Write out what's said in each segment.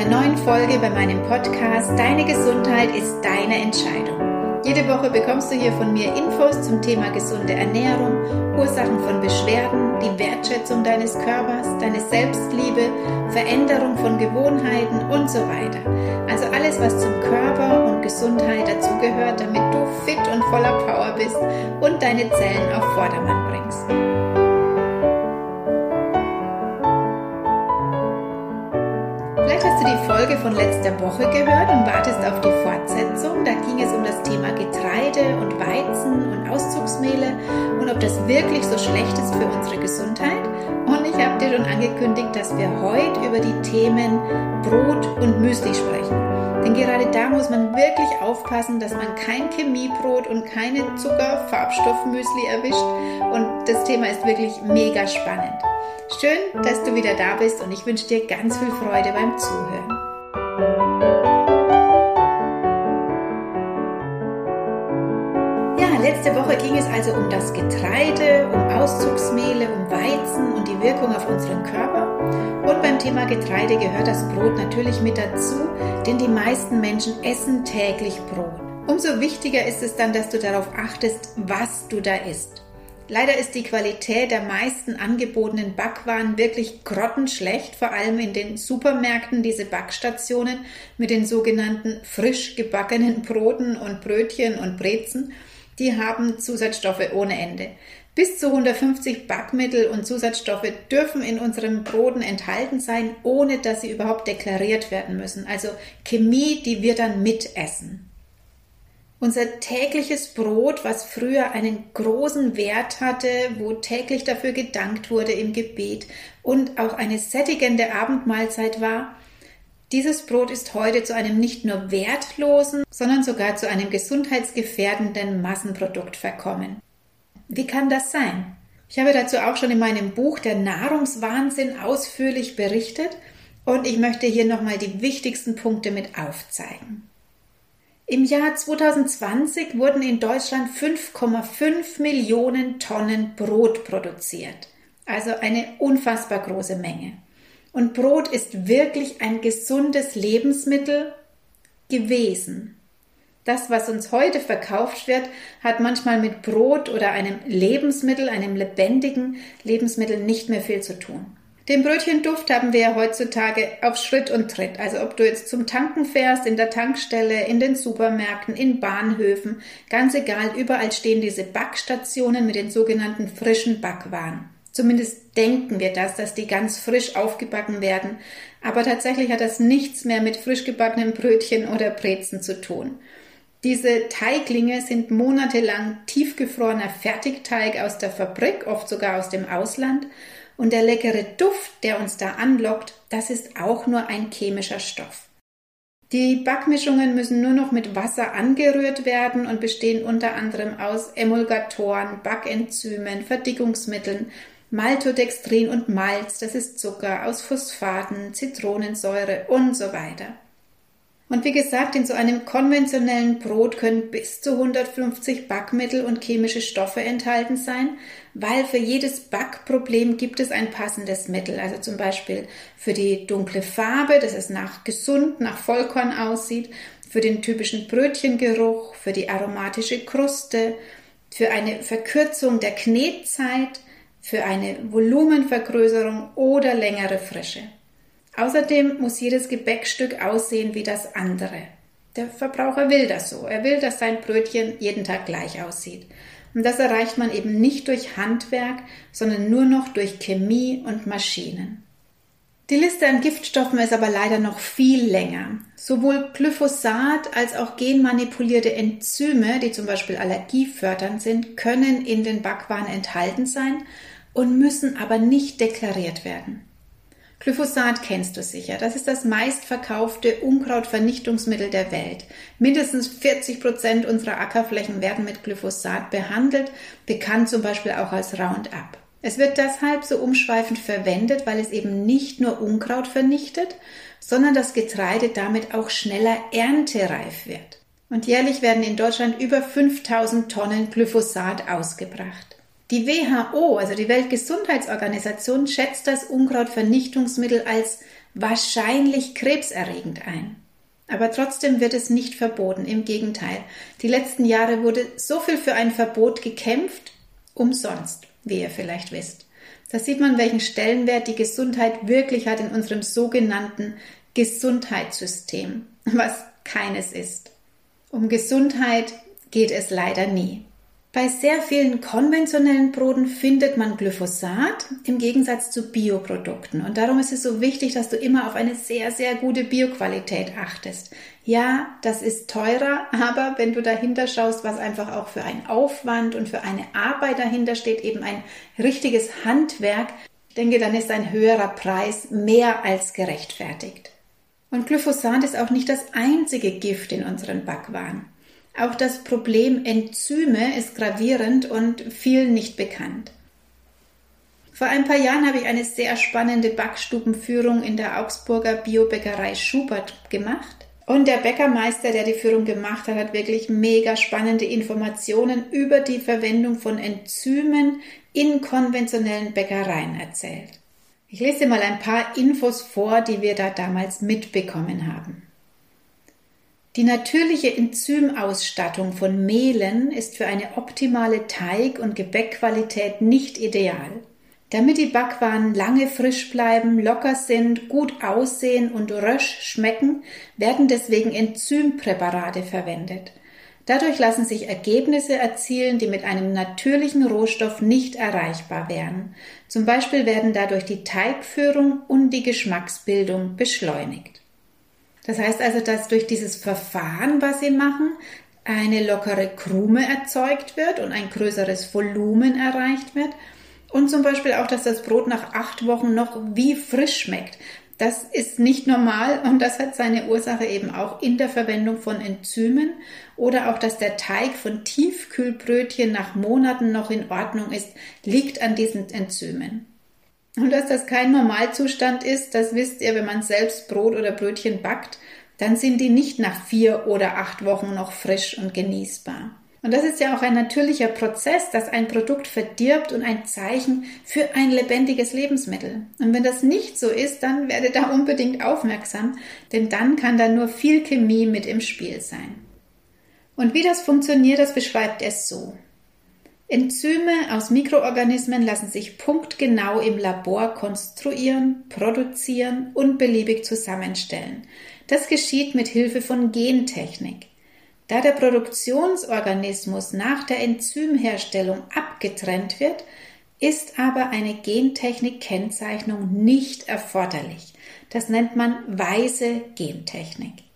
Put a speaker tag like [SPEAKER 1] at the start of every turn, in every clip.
[SPEAKER 1] einer neuen Folge bei meinem Podcast Deine Gesundheit ist deine Entscheidung. Jede Woche bekommst du hier von mir Infos zum Thema gesunde Ernährung, Ursachen von Beschwerden, die Wertschätzung deines Körpers, deine Selbstliebe, Veränderung von Gewohnheiten und so weiter. Also alles, was zum Körper und Gesundheit dazugehört, damit du fit und voller Power bist und deine Zellen auf Vordermann bringst. Folge von letzter Woche gehört und wartest auf die Fortsetzung. Da ging es um das Thema Getreide und Weizen und Auszugsmehle und ob das wirklich so schlecht ist für unsere Gesundheit. Und ich habe dir schon angekündigt, dass wir heute über die Themen Brot und Müsli sprechen. Denn gerade da muss man wirklich aufpassen, dass man kein Chemiebrot und keine Zucker-Farbstoffmüsli erwischt. Und das Thema ist wirklich mega spannend. Schön, dass du wieder da bist und ich wünsche dir ganz viel Freude beim Zuhören. Ging es also um das Getreide, um Auszugsmehle, um Weizen und die Wirkung auf unseren Körper. Und beim Thema Getreide gehört das Brot natürlich mit dazu, denn die meisten Menschen essen täglich Brot. Umso wichtiger ist es dann, dass du darauf achtest, was du da isst. Leider ist die Qualität der meisten angebotenen Backwaren wirklich grottenschlecht, vor allem in den Supermärkten, diese Backstationen mit den sogenannten frisch gebackenen Broten und Brötchen und Brezen, die haben Zusatzstoffe ohne Ende. Bis zu 150 Backmittel und Zusatzstoffe dürfen in unserem Broten enthalten sein, ohne dass sie überhaupt deklariert werden müssen. Also Chemie, die wir dann mitessen. Unser tägliches Brot, was früher einen großen Wert hatte, wo täglich dafür gedankt wurde im Gebet und auch eine sättigende Abendmahlzeit war, dieses Brot ist heute zu einem nicht nur wertlosen, sondern sogar zu einem gesundheitsgefährdenden Massenprodukt verkommen. Wie kann das sein? Ich habe dazu auch schon in meinem Buch Der Nahrungswahnsinn ausführlich berichtet und ich möchte hier nochmal die wichtigsten Punkte mit aufzeigen. Im Jahr 2020 wurden in Deutschland 5,5 Millionen Tonnen Brot produziert. Also eine unfassbar große Menge. Und Brot ist wirklich ein gesundes Lebensmittel gewesen. Das, was uns heute verkauft wird, hat manchmal mit Brot oder einem Lebensmittel, einem lebendigen Lebensmittel nicht mehr viel zu tun. Den Brötchenduft haben wir ja heutzutage auf Schritt und Tritt. Also ob du jetzt zum Tanken fährst, in der Tankstelle, in den Supermärkten, in Bahnhöfen, ganz egal, überall stehen diese Backstationen mit den sogenannten frischen Backwaren. Zumindest denken wir das, dass die ganz frisch aufgebacken werden. Aber tatsächlich hat das nichts mehr mit frisch gebackenen Brötchen oder Brezen zu tun. Diese Teiglinge sind monatelang tiefgefrorener Fertigteig aus der Fabrik, oft sogar aus dem Ausland und der leckere Duft, der uns da anlockt, das ist auch nur ein chemischer Stoff. Die Backmischungen müssen nur noch mit Wasser angerührt werden und bestehen unter anderem aus Emulgatoren, Backenzymen, Verdickungsmitteln, Maltodextrin und Malz, das ist Zucker, aus Phosphaten, Zitronensäure und so weiter. Und wie gesagt, in so einem konventionellen Brot können bis zu 150 Backmittel und chemische Stoffe enthalten sein, weil für jedes Backproblem gibt es ein passendes Mittel. Also zum Beispiel für die dunkle Farbe, dass es nach gesund, nach Vollkorn aussieht, für den typischen Brötchengeruch, für die aromatische Kruste, für eine Verkürzung der Knetzeit, für eine Volumenvergrößerung oder längere Frische. Außerdem muss jedes Gebäckstück aussehen wie das andere. Der Verbraucher will das so. Er will, dass sein Brötchen jeden Tag gleich aussieht. Und das erreicht man eben nicht durch Handwerk, sondern nur noch durch Chemie und Maschinen. Die Liste an Giftstoffen ist aber leider noch viel länger. Sowohl Glyphosat als auch genmanipulierte Enzyme, die zum Beispiel allergiefördernd sind, können in den Backwaren enthalten sein und müssen aber nicht deklariert werden. Glyphosat kennst du sicher. Das ist das meistverkaufte Unkrautvernichtungsmittel der Welt. Mindestens 40 Prozent unserer Ackerflächen werden mit Glyphosat behandelt, bekannt zum Beispiel auch als Roundup. Es wird deshalb so umschweifend verwendet, weil es eben nicht nur Unkraut vernichtet, sondern das Getreide damit auch schneller erntereif wird. Und jährlich werden in Deutschland über 5000 Tonnen Glyphosat ausgebracht. Die WHO, also die Weltgesundheitsorganisation, schätzt das Unkrautvernichtungsmittel als wahrscheinlich krebserregend ein. Aber trotzdem wird es nicht verboten, im Gegenteil. Die letzten Jahre wurde so viel für ein Verbot gekämpft, umsonst, wie ihr vielleicht wisst. Da sieht man, welchen Stellenwert die Gesundheit wirklich hat in unserem sogenannten Gesundheitssystem, was keines ist. Um Gesundheit geht es leider nie. Bei sehr vielen konventionellen Broten findet man Glyphosat im Gegensatz zu Bioprodukten. Und darum ist es so wichtig, dass du immer auf eine sehr, sehr gute Bioqualität achtest. Ja, das ist teurer, aber wenn du dahinter schaust, was einfach auch für ein Aufwand und für eine Arbeit dahinter steht, eben ein richtiges Handwerk, denke, dann ist ein höherer Preis mehr als gerechtfertigt. Und Glyphosat ist auch nicht das einzige Gift in unseren Backwaren. Auch das Problem Enzyme ist gravierend und vielen nicht bekannt. Vor ein paar Jahren habe ich eine sehr spannende Backstubenführung in der Augsburger Biobäckerei Schubert gemacht. Und der Bäckermeister, der die Führung gemacht hat, hat wirklich mega spannende Informationen über die Verwendung von Enzymen in konventionellen Bäckereien erzählt. Ich lese mal ein paar Infos vor, die wir da damals mitbekommen haben. Die natürliche Enzymausstattung von Mehlen ist für eine optimale Teig- und Gebäckqualität nicht ideal. Damit die Backwaren lange frisch bleiben, locker sind, gut aussehen und rösch schmecken, werden deswegen Enzympräparate verwendet. Dadurch lassen sich Ergebnisse erzielen, die mit einem natürlichen Rohstoff nicht erreichbar wären. Zum Beispiel werden dadurch die Teigführung und die Geschmacksbildung beschleunigt. Das heißt also, dass durch dieses Verfahren, was sie machen, eine lockere Krume erzeugt wird und ein größeres Volumen erreicht wird. Und zum Beispiel auch, dass das Brot nach acht Wochen noch wie frisch schmeckt. Das ist nicht normal und das hat seine Ursache eben auch in der Verwendung von Enzymen oder auch, dass der Teig von Tiefkühlbrötchen nach Monaten noch in Ordnung ist, liegt an diesen Enzymen. Und dass das kein Normalzustand ist, das wisst ihr, wenn man selbst Brot oder Brötchen backt, dann sind die nicht nach vier oder acht Wochen noch frisch und genießbar. Und das ist ja auch ein natürlicher Prozess, dass ein Produkt verdirbt und ein Zeichen für ein lebendiges Lebensmittel. Und wenn das nicht so ist, dann werde da unbedingt aufmerksam, denn dann kann da nur viel Chemie mit im Spiel sein. Und wie das funktioniert, das beschreibt es so. Enzyme aus Mikroorganismen lassen sich punktgenau im Labor konstruieren, produzieren und beliebig zusammenstellen. Das geschieht mit Hilfe von Gentechnik. Da der Produktionsorganismus nach der Enzymherstellung abgetrennt wird, ist aber eine Gentechnik-Kennzeichnung nicht erforderlich. Das nennt man weise Gentechnik.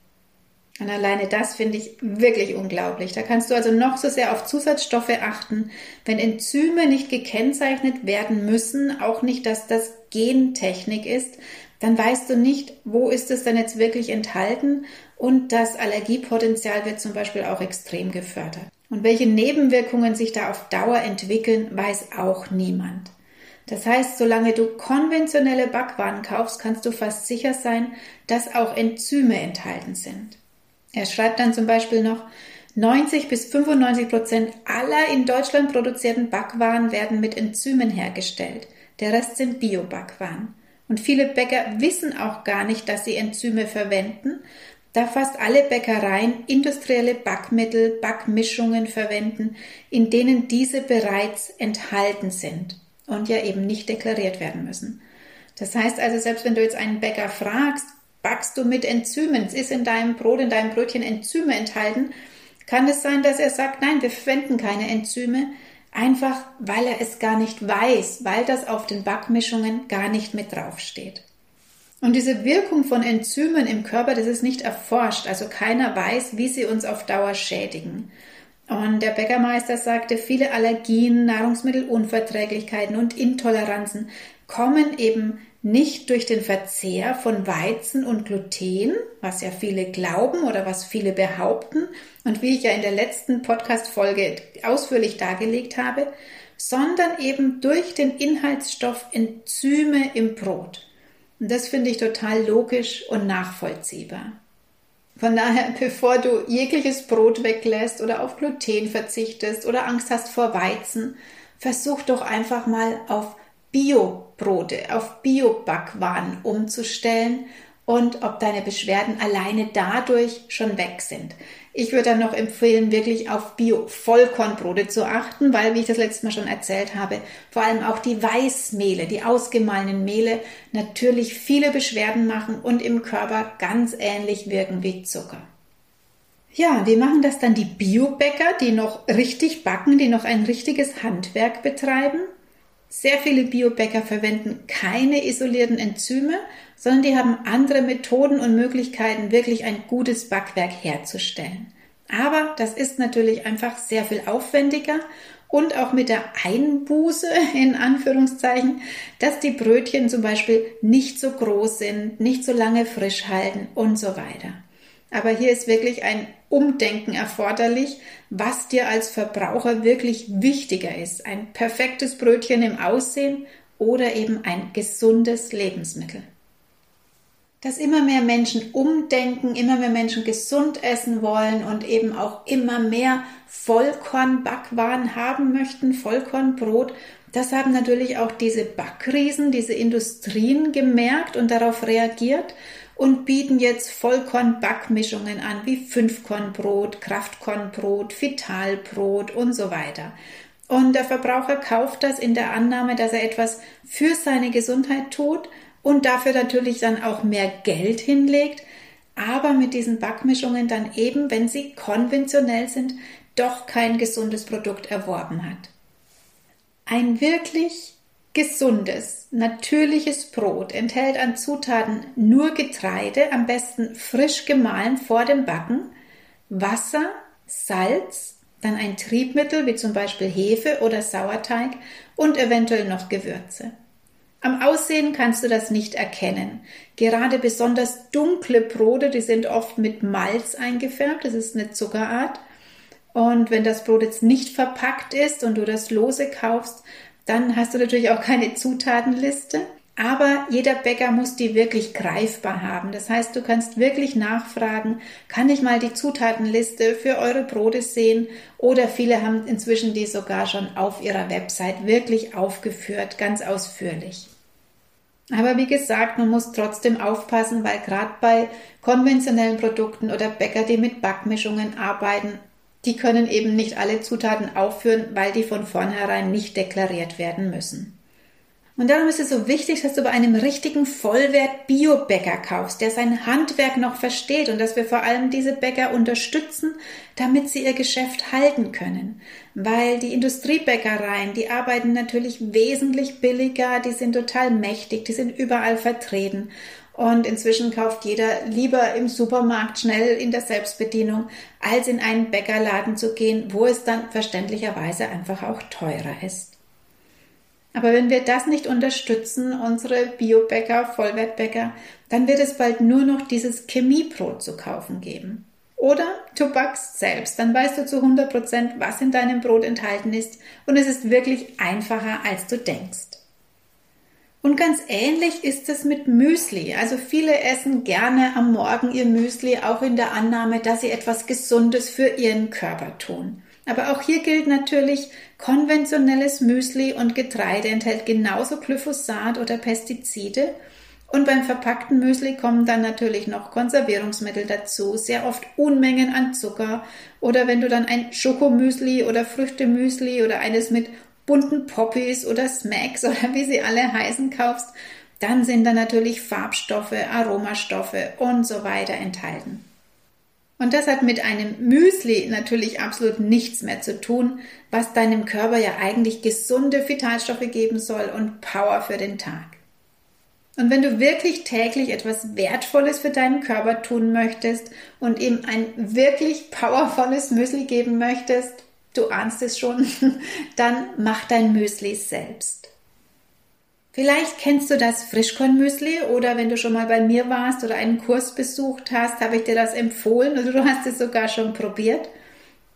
[SPEAKER 1] Und alleine das finde ich wirklich unglaublich. Da kannst du also noch so sehr auf Zusatzstoffe achten. Wenn Enzyme nicht gekennzeichnet werden müssen, auch nicht, dass das Gentechnik ist, dann weißt du nicht, wo ist es denn jetzt wirklich enthalten und das Allergiepotenzial wird zum Beispiel auch extrem gefördert. Und welche Nebenwirkungen sich da auf Dauer entwickeln, weiß auch niemand. Das heißt, solange du konventionelle Backwaren kaufst, kannst du fast sicher sein, dass auch Enzyme enthalten sind. Er schreibt dann zum Beispiel noch, 90 bis 95 Prozent aller in Deutschland produzierten Backwaren werden mit Enzymen hergestellt. Der Rest sind Bio-Backwaren. Und viele Bäcker wissen auch gar nicht, dass sie Enzyme verwenden, da fast alle Bäckereien industrielle Backmittel, Backmischungen verwenden, in denen diese bereits enthalten sind und ja eben nicht deklariert werden müssen. Das heißt also, selbst wenn du jetzt einen Bäcker fragst, backst du mit Enzymen, ist in deinem Brot, in deinem Brötchen Enzyme enthalten, kann es sein, dass er sagt, nein, wir verwenden keine Enzyme, einfach weil er es gar nicht weiß, weil das auf den Backmischungen gar nicht mit draufsteht. Und diese Wirkung von Enzymen im Körper, das ist nicht erforscht, also keiner weiß, wie sie uns auf Dauer schädigen. Und der Bäckermeister sagte, viele Allergien, Nahrungsmittelunverträglichkeiten und Intoleranzen kommen eben nicht durch den Verzehr von Weizen und Gluten, was ja viele glauben oder was viele behaupten und wie ich ja in der letzten Podcast-Folge ausführlich dargelegt habe, sondern eben durch den Inhaltsstoff Enzyme im Brot. Und das finde ich total logisch und nachvollziehbar. Von daher, bevor du jegliches Brot weglässt oder auf Gluten verzichtest oder Angst hast vor Weizen, versuch doch einfach mal auf Biobrote, auf Biobackwaren umzustellen und ob deine Beschwerden alleine dadurch schon weg sind. Ich würde dann noch empfehlen, wirklich auf Bio-Vollkornbrote zu achten, weil, wie ich das letzte Mal schon erzählt habe, vor allem auch die Weißmehle, die ausgemahlenen Mehle natürlich viele Beschwerden machen und im Körper ganz ähnlich wirken wie Zucker. Ja, wie machen das dann die Biobäcker, die noch richtig backen, die noch ein richtiges Handwerk betreiben? Sehr viele Biobäcker verwenden keine isolierten Enzyme, sondern die haben andere Methoden und Möglichkeiten, wirklich ein gutes Backwerk herzustellen. Aber das ist natürlich einfach sehr viel aufwendiger und auch mit der Einbuße in Anführungszeichen, dass die Brötchen zum Beispiel nicht so groß sind, nicht so lange frisch halten und so weiter. Aber hier ist wirklich ein Umdenken erforderlich, was dir als Verbraucher wirklich wichtiger ist. Ein perfektes Brötchen im Aussehen oder eben ein gesundes Lebensmittel. Dass immer mehr Menschen umdenken, immer mehr Menschen gesund essen wollen und eben auch immer mehr Vollkornbackwaren haben möchten, Vollkornbrot, das haben natürlich auch diese Backriesen, diese Industrien gemerkt und darauf reagiert und bieten jetzt Vollkorn-Backmischungen an, wie Fünfkornbrot, Kraftkornbrot, Vitalbrot und so weiter. Und der Verbraucher kauft das in der Annahme, dass er etwas für seine Gesundheit tut und dafür natürlich dann auch mehr Geld hinlegt, aber mit diesen Backmischungen dann eben, wenn sie konventionell sind, doch kein gesundes Produkt erworben hat. Ein wirklich Gesundes, natürliches Brot enthält an Zutaten nur Getreide, am besten frisch gemahlen vor dem Backen, Wasser, Salz, dann ein Triebmittel wie zum Beispiel Hefe oder Sauerteig und eventuell noch Gewürze. Am Aussehen kannst du das nicht erkennen. Gerade besonders dunkle Brote, die sind oft mit Malz eingefärbt, das ist eine Zuckerart. Und wenn das Brot jetzt nicht verpackt ist und du das lose kaufst, dann hast du natürlich auch keine Zutatenliste. Aber jeder Bäcker muss die wirklich greifbar haben. Das heißt, du kannst wirklich nachfragen, kann ich mal die Zutatenliste für eure Brote sehen? Oder viele haben inzwischen die sogar schon auf ihrer Website wirklich aufgeführt, ganz ausführlich. Aber wie gesagt, man muss trotzdem aufpassen, weil gerade bei konventionellen Produkten oder Bäcker, die mit Backmischungen arbeiten, die können eben nicht alle Zutaten aufführen, weil die von vornherein nicht deklariert werden müssen. Und darum ist es so wichtig, dass du bei einem richtigen Vollwert Bio-Bäcker kaufst, der sein Handwerk noch versteht und dass wir vor allem diese Bäcker unterstützen, damit sie ihr Geschäft halten können. Weil die Industriebäckereien, die arbeiten natürlich wesentlich billiger, die sind total mächtig, die sind überall vertreten. Und inzwischen kauft jeder lieber im Supermarkt schnell in der Selbstbedienung, als in einen Bäckerladen zu gehen, wo es dann verständlicherweise einfach auch teurer ist. Aber wenn wir das nicht unterstützen, unsere Biobäcker, Vollwertbäcker, dann wird es bald nur noch dieses Chemiebrot zu kaufen geben. Oder du backst selbst, dann weißt du zu 100 Prozent, was in deinem Brot enthalten ist und es ist wirklich einfacher, als du denkst. Und ganz ähnlich ist es mit Müsli. Also viele essen gerne am Morgen ihr Müsli, auch in der Annahme, dass sie etwas Gesundes für ihren Körper tun. Aber auch hier gilt natürlich, konventionelles Müsli und Getreide enthält genauso Glyphosat oder Pestizide. Und beim verpackten Müsli kommen dann natürlich noch Konservierungsmittel dazu, sehr oft Unmengen an Zucker. Oder wenn du dann ein Schokomüsli oder Früchtemüsli oder eines mit bunten Poppies oder Smacks oder wie sie alle heißen kaufst, dann sind da natürlich Farbstoffe, Aromastoffe und so weiter enthalten. Und das hat mit einem Müsli natürlich absolut nichts mehr zu tun, was deinem Körper ja eigentlich gesunde Vitalstoffe geben soll und Power für den Tag. Und wenn du wirklich täglich etwas Wertvolles für deinen Körper tun möchtest und ihm ein wirklich powervolles Müsli geben möchtest, du ahnst es schon, dann mach dein Müsli selbst. Vielleicht kennst du das Frischkornmüsli oder wenn du schon mal bei mir warst oder einen Kurs besucht hast, habe ich dir das empfohlen oder du hast es sogar schon probiert.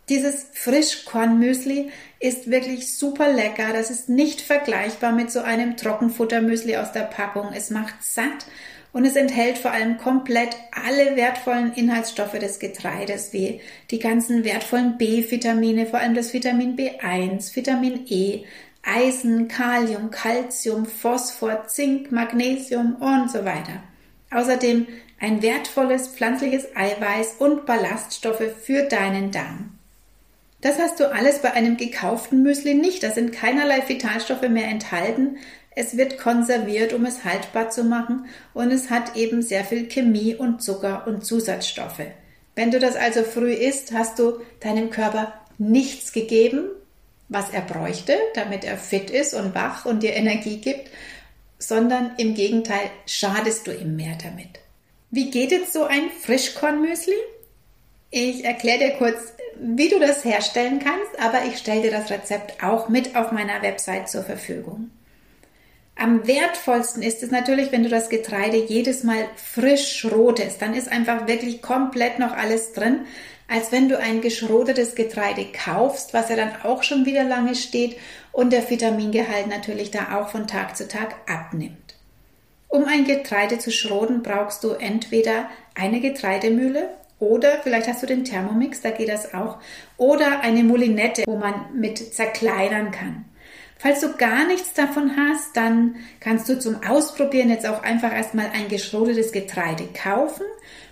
[SPEAKER 1] Dieses Frischkornmüsli ist wirklich super lecker. Das ist nicht vergleichbar mit so einem Trockenfuttermüsli aus der Packung. Es macht satt und es enthält vor allem komplett alle wertvollen Inhaltsstoffe des Getreides, wie die ganzen wertvollen B-Vitamine, vor allem das Vitamin B1, Vitamin E, Eisen, Kalium, Calcium, Phosphor, Zink, Magnesium und so weiter. Außerdem ein wertvolles pflanzliches Eiweiß und Ballaststoffe für deinen Darm. Das hast du alles bei einem gekauften Müsli nicht. Da sind keinerlei Vitalstoffe mehr enthalten. Es wird konserviert, um es haltbar zu machen und es hat eben sehr viel Chemie und Zucker und Zusatzstoffe. Wenn du das also früh isst, hast du deinem Körper nichts gegeben, was er bräuchte, damit er fit ist und wach und dir Energie gibt, sondern im Gegenteil schadest du ihm mehr damit. Wie geht jetzt so ein Frischkornmüsli? Ich erkläre dir kurz, wie du das herstellen kannst, aber ich stelle dir das Rezept auch mit auf meiner Website zur Verfügung. Am wertvollsten ist es natürlich, wenn du das Getreide jedes Mal frisch schrotest. Dann ist einfach wirklich komplett noch alles drin, als wenn du ein geschrotetes Getreide kaufst, was ja dann auch schon wieder lange steht und der Vitamingehalt natürlich da auch von Tag zu Tag abnimmt. Um ein Getreide zu schroten, brauchst du entweder eine Getreidemühle oder vielleicht hast du den Thermomix, da geht das auch, oder eine Mulinette, wo man mit zerkleinern kann. Falls du gar nichts davon hast, dann kannst du zum Ausprobieren jetzt auch einfach erstmal ein geschrotetes Getreide kaufen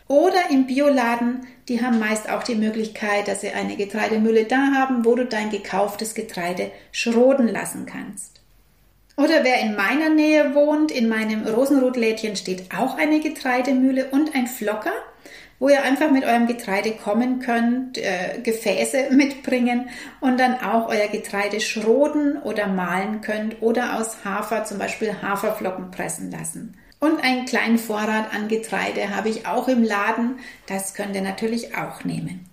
[SPEAKER 1] oder im Bioladen, die haben meist auch die Möglichkeit, dass sie eine Getreidemühle da haben, wo du dein gekauftes Getreide schroten lassen kannst. Oder wer in meiner Nähe wohnt, in meinem Rosenrotlädchen steht auch eine Getreidemühle und ein Flocker, wo ihr einfach mit eurem Getreide kommen könnt, äh, Gefäße mitbringen und dann auch euer Getreide schroten oder mahlen könnt oder aus Hafer zum Beispiel Haferflocken pressen lassen. Und einen kleinen Vorrat an Getreide habe ich auch im Laden. Das könnt ihr natürlich auch nehmen.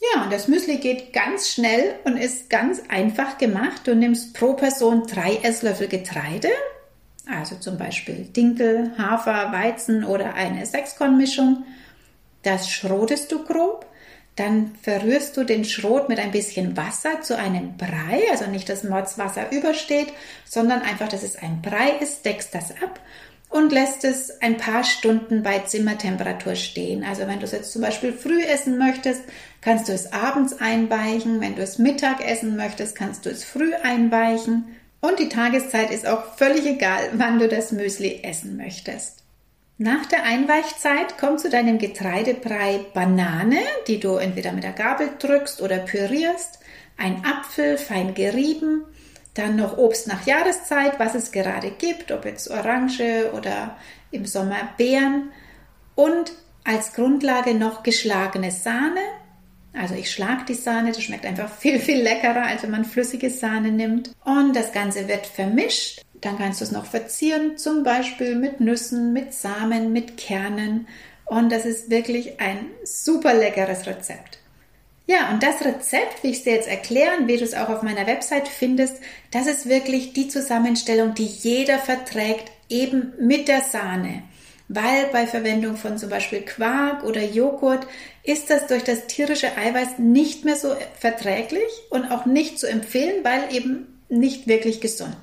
[SPEAKER 1] Ja, und das Müsli geht ganz schnell und ist ganz einfach gemacht. Du nimmst pro Person drei Esslöffel Getreide, also zum Beispiel Dinkel, Hafer, Weizen oder eine Sechskornmischung. Das schrotest du grob. Dann verrührst du den Schrot mit ein bisschen Wasser zu einem Brei, also nicht, dass Mordswasser übersteht, sondern einfach, dass es ein Brei ist, deckst das ab und lässt es ein paar Stunden bei Zimmertemperatur stehen. Also wenn du es jetzt zum Beispiel früh essen möchtest, kannst du es abends einweichen. Wenn du es Mittag essen möchtest, kannst du es früh einweichen. Und die Tageszeit ist auch völlig egal, wann du das Müsli essen möchtest. Nach der Einweichzeit kommt zu deinem Getreidebrei Banane, die du entweder mit der Gabel drückst oder pürierst, ein Apfel fein gerieben, dann noch Obst nach Jahreszeit, was es gerade gibt, ob jetzt Orange oder im Sommer Beeren. Und als Grundlage noch geschlagene Sahne. Also ich schlage die Sahne, das schmeckt einfach viel, viel leckerer, als wenn man flüssige Sahne nimmt. Und das Ganze wird vermischt. Dann kannst du es noch verzieren, zum Beispiel mit Nüssen, mit Samen, mit Kernen. Und das ist wirklich ein super leckeres Rezept. Ja, und das Rezept, wie ich es dir jetzt erklären, wie du es auch auf meiner Website findest, das ist wirklich die Zusammenstellung, die jeder verträgt, eben mit der Sahne. Weil bei Verwendung von zum Beispiel Quark oder Joghurt ist das durch das tierische Eiweiß nicht mehr so verträglich und auch nicht zu empfehlen, weil eben nicht wirklich gesund.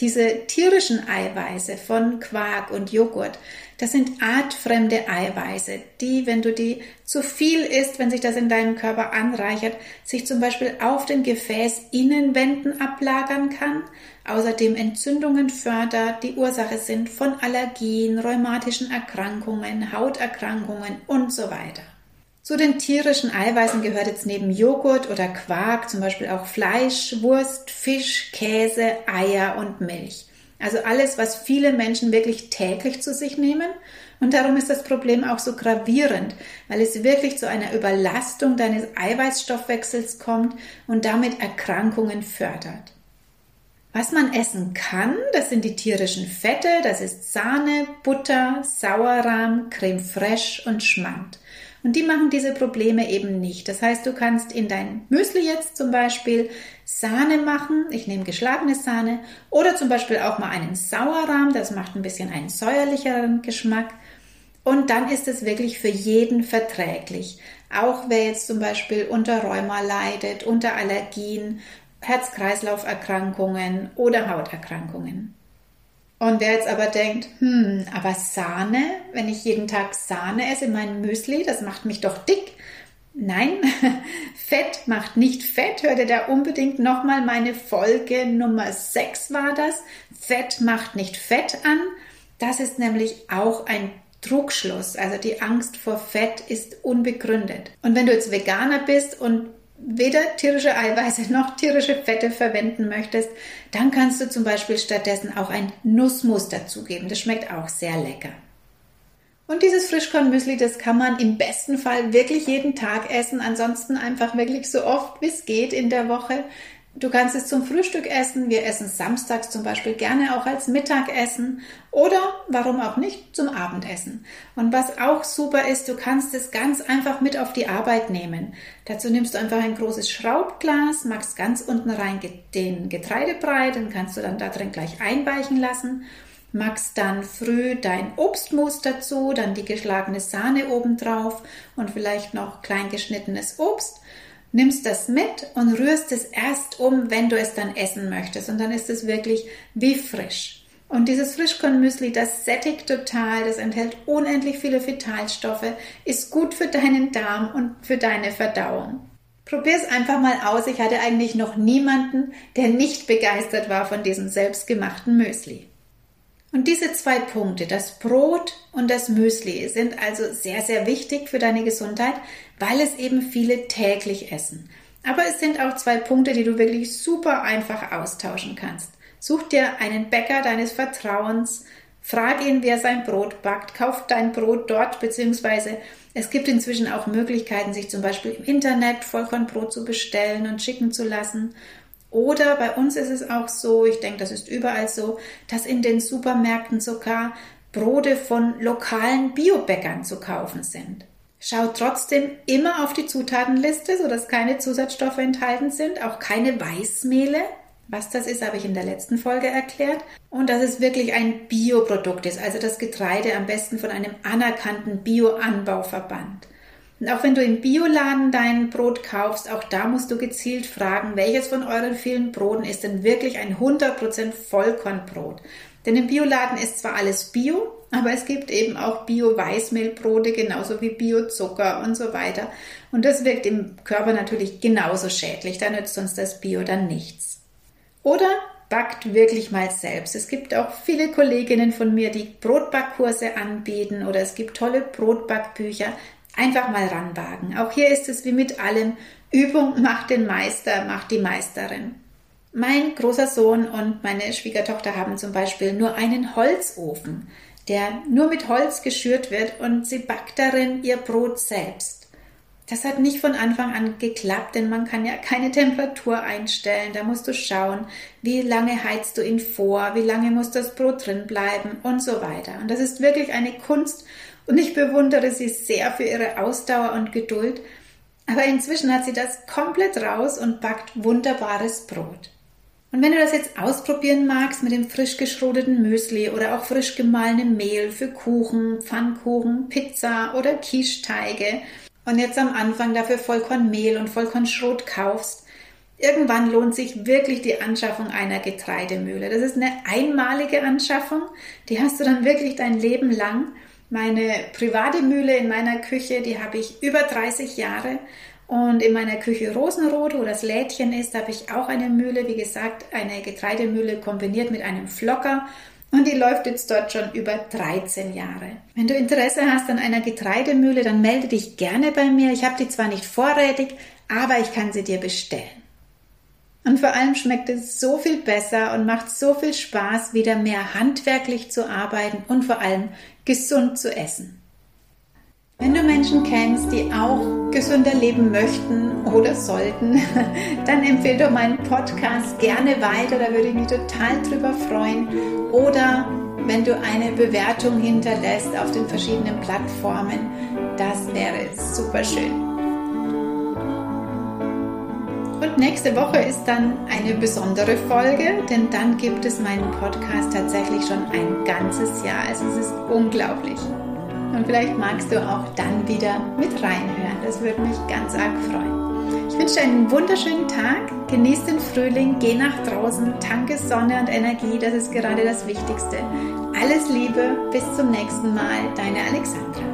[SPEAKER 1] Diese tierischen Eiweiße von Quark und Joghurt, das sind artfremde Eiweiße, die, wenn du die zu viel isst, wenn sich das in deinem Körper anreichert, sich zum Beispiel auf den Gefäßinnenwänden ablagern kann, außerdem Entzündungen fördert, die Ursache sind von Allergien, rheumatischen Erkrankungen, Hauterkrankungen und so weiter. Zu den tierischen Eiweißen gehört jetzt neben Joghurt oder Quark zum Beispiel auch Fleisch, Wurst, Fisch, Käse, Eier und Milch. Also alles, was viele Menschen wirklich täglich zu sich nehmen. Und darum ist das Problem auch so gravierend, weil es wirklich zu einer Überlastung deines Eiweißstoffwechsels kommt und damit Erkrankungen fördert. Was man essen kann, das sind die tierischen Fette, das ist Sahne, Butter, Sauerrahm, Creme fraiche und Schmand. Und die machen diese Probleme eben nicht. Das heißt, du kannst in dein Müsli jetzt zum Beispiel Sahne machen. Ich nehme geschlagene Sahne oder zum Beispiel auch mal einen Sauerrahm. Das macht ein bisschen einen säuerlicheren Geschmack. Und dann ist es wirklich für jeden verträglich. Auch wer jetzt zum Beispiel unter Rheuma leidet, unter Allergien, Herz-Kreislauf-Erkrankungen oder Hauterkrankungen. Und wer jetzt aber denkt, hm, aber Sahne, wenn ich jeden Tag Sahne esse in meinem Müsli, das macht mich doch dick. Nein, Fett macht nicht Fett. Hör dir da unbedingt nochmal meine Folge Nummer 6 war das. Fett macht nicht Fett an. Das ist nämlich auch ein Trugschluss. Also die Angst vor Fett ist unbegründet. Und wenn du jetzt Veganer bist und weder tierische Eiweiße noch tierische Fette verwenden möchtest, dann kannst du zum Beispiel stattdessen auch ein Nussmus dazugeben. Das schmeckt auch sehr lecker. Und dieses Frischkornmüsli, das kann man im besten Fall wirklich jeden Tag essen, ansonsten einfach wirklich so oft wie es geht in der Woche. Du kannst es zum Frühstück essen. Wir essen samstags zum Beispiel gerne auch als Mittagessen oder warum auch nicht zum Abendessen. Und was auch super ist, du kannst es ganz einfach mit auf die Arbeit nehmen. Dazu nimmst du einfach ein großes Schraubglas, machst ganz unten rein den Getreidebrei, den kannst du dann da drin gleich einweichen lassen. Machst dann früh dein Obstmus dazu, dann die geschlagene Sahne obendrauf und vielleicht noch klein geschnittenes Obst nimmst das mit und rührst es erst um, wenn du es dann essen möchtest. Und dann ist es wirklich wie frisch. Und dieses Frischkornmüsli, das sättigt total, das enthält unendlich viele Vitalstoffe, ist gut für deinen Darm und für deine Verdauung. Probier es einfach mal aus. Ich hatte eigentlich noch niemanden, der nicht begeistert war von diesem selbstgemachten Müsli. Und diese zwei Punkte, das Brot und das Müsli, sind also sehr, sehr wichtig für deine Gesundheit, weil es eben viele täglich essen. Aber es sind auch zwei Punkte, die du wirklich super einfach austauschen kannst. Such dir einen Bäcker deines Vertrauens, frag ihn, wer sein Brot backt, kauf dein Brot dort, beziehungsweise es gibt inzwischen auch Möglichkeiten, sich zum Beispiel im Internet Vollkornbrot zu bestellen und schicken zu lassen. Oder bei uns ist es auch so, ich denke, das ist überall so, dass in den Supermärkten sogar Brote von lokalen Biobäckern zu kaufen sind. Schau trotzdem immer auf die Zutatenliste, sodass keine Zusatzstoffe enthalten sind, auch keine Weißmehle. Was das ist, habe ich in der letzten Folge erklärt. Und dass es wirklich ein Bioprodukt ist, also das Getreide am besten von einem anerkannten Bioanbauverband. Und auch wenn du im Bioladen dein Brot kaufst, auch da musst du gezielt fragen, welches von euren vielen Broten ist denn wirklich ein 100% Vollkornbrot. Denn im Bioladen ist zwar alles Bio, aber es gibt eben auch Bio-Weißmehlbrote, genauso wie Bio-Zucker und so weiter. Und das wirkt im Körper natürlich genauso schädlich. Da nützt uns das Bio dann nichts. Oder backt wirklich mal selbst. Es gibt auch viele Kolleginnen von mir, die Brotbackkurse anbieten oder es gibt tolle Brotbackbücher einfach mal ranwagen. Auch hier ist es wie mit allem, Übung macht den Meister, macht die Meisterin. Mein großer Sohn und meine Schwiegertochter haben zum Beispiel nur einen Holzofen, der nur mit Holz geschürt wird und sie backt darin ihr Brot selbst. Das hat nicht von Anfang an geklappt, denn man kann ja keine Temperatur einstellen. Da musst du schauen, wie lange heizt du ihn vor, wie lange muss das Brot drin bleiben und so weiter. Und das ist wirklich eine Kunst und ich bewundere sie sehr für ihre Ausdauer und Geduld. Aber inzwischen hat sie das komplett raus und backt wunderbares Brot. Und wenn du das jetzt ausprobieren magst mit dem frisch geschrodeten Müsli oder auch frisch gemahlenem Mehl für Kuchen, Pfannkuchen, Pizza oder Quicheteige und jetzt am Anfang dafür Vollkornmehl und Vollkornschrot kaufst, irgendwann lohnt sich wirklich die Anschaffung einer Getreidemühle. Das ist eine einmalige Anschaffung, die hast du dann wirklich dein Leben lang meine private Mühle in meiner Küche, die habe ich über 30 Jahre. Und in meiner Küche Rosenrot, wo das Lädchen ist, habe ich auch eine Mühle, wie gesagt, eine Getreidemühle kombiniert mit einem Flocker. Und die läuft jetzt dort schon über 13 Jahre. Wenn du Interesse hast an einer Getreidemühle, dann melde dich gerne bei mir. Ich habe die zwar nicht vorrätig, aber ich kann sie dir bestellen. Und vor allem schmeckt es so viel besser und macht so viel Spaß, wieder mehr handwerklich zu arbeiten und vor allem gesund zu essen. Wenn du Menschen kennst, die auch gesünder leben möchten oder sollten, dann empfehle doch meinen Podcast gerne weiter, da würde ich mich total drüber freuen. Oder wenn du eine Bewertung hinterlässt auf den verschiedenen Plattformen, das wäre super schön. Und nächste Woche ist dann eine besondere Folge, denn dann gibt es meinen Podcast tatsächlich schon ein ganzes Jahr. Also es ist unglaublich. Und vielleicht magst du auch dann wieder mit reinhören. Das würde mich ganz arg freuen. Ich wünsche dir einen wunderschönen Tag. Genieß den Frühling, geh nach draußen, tanke Sonne und Energie. Das ist gerade das Wichtigste. Alles Liebe, bis zum nächsten Mal, deine Alexandra.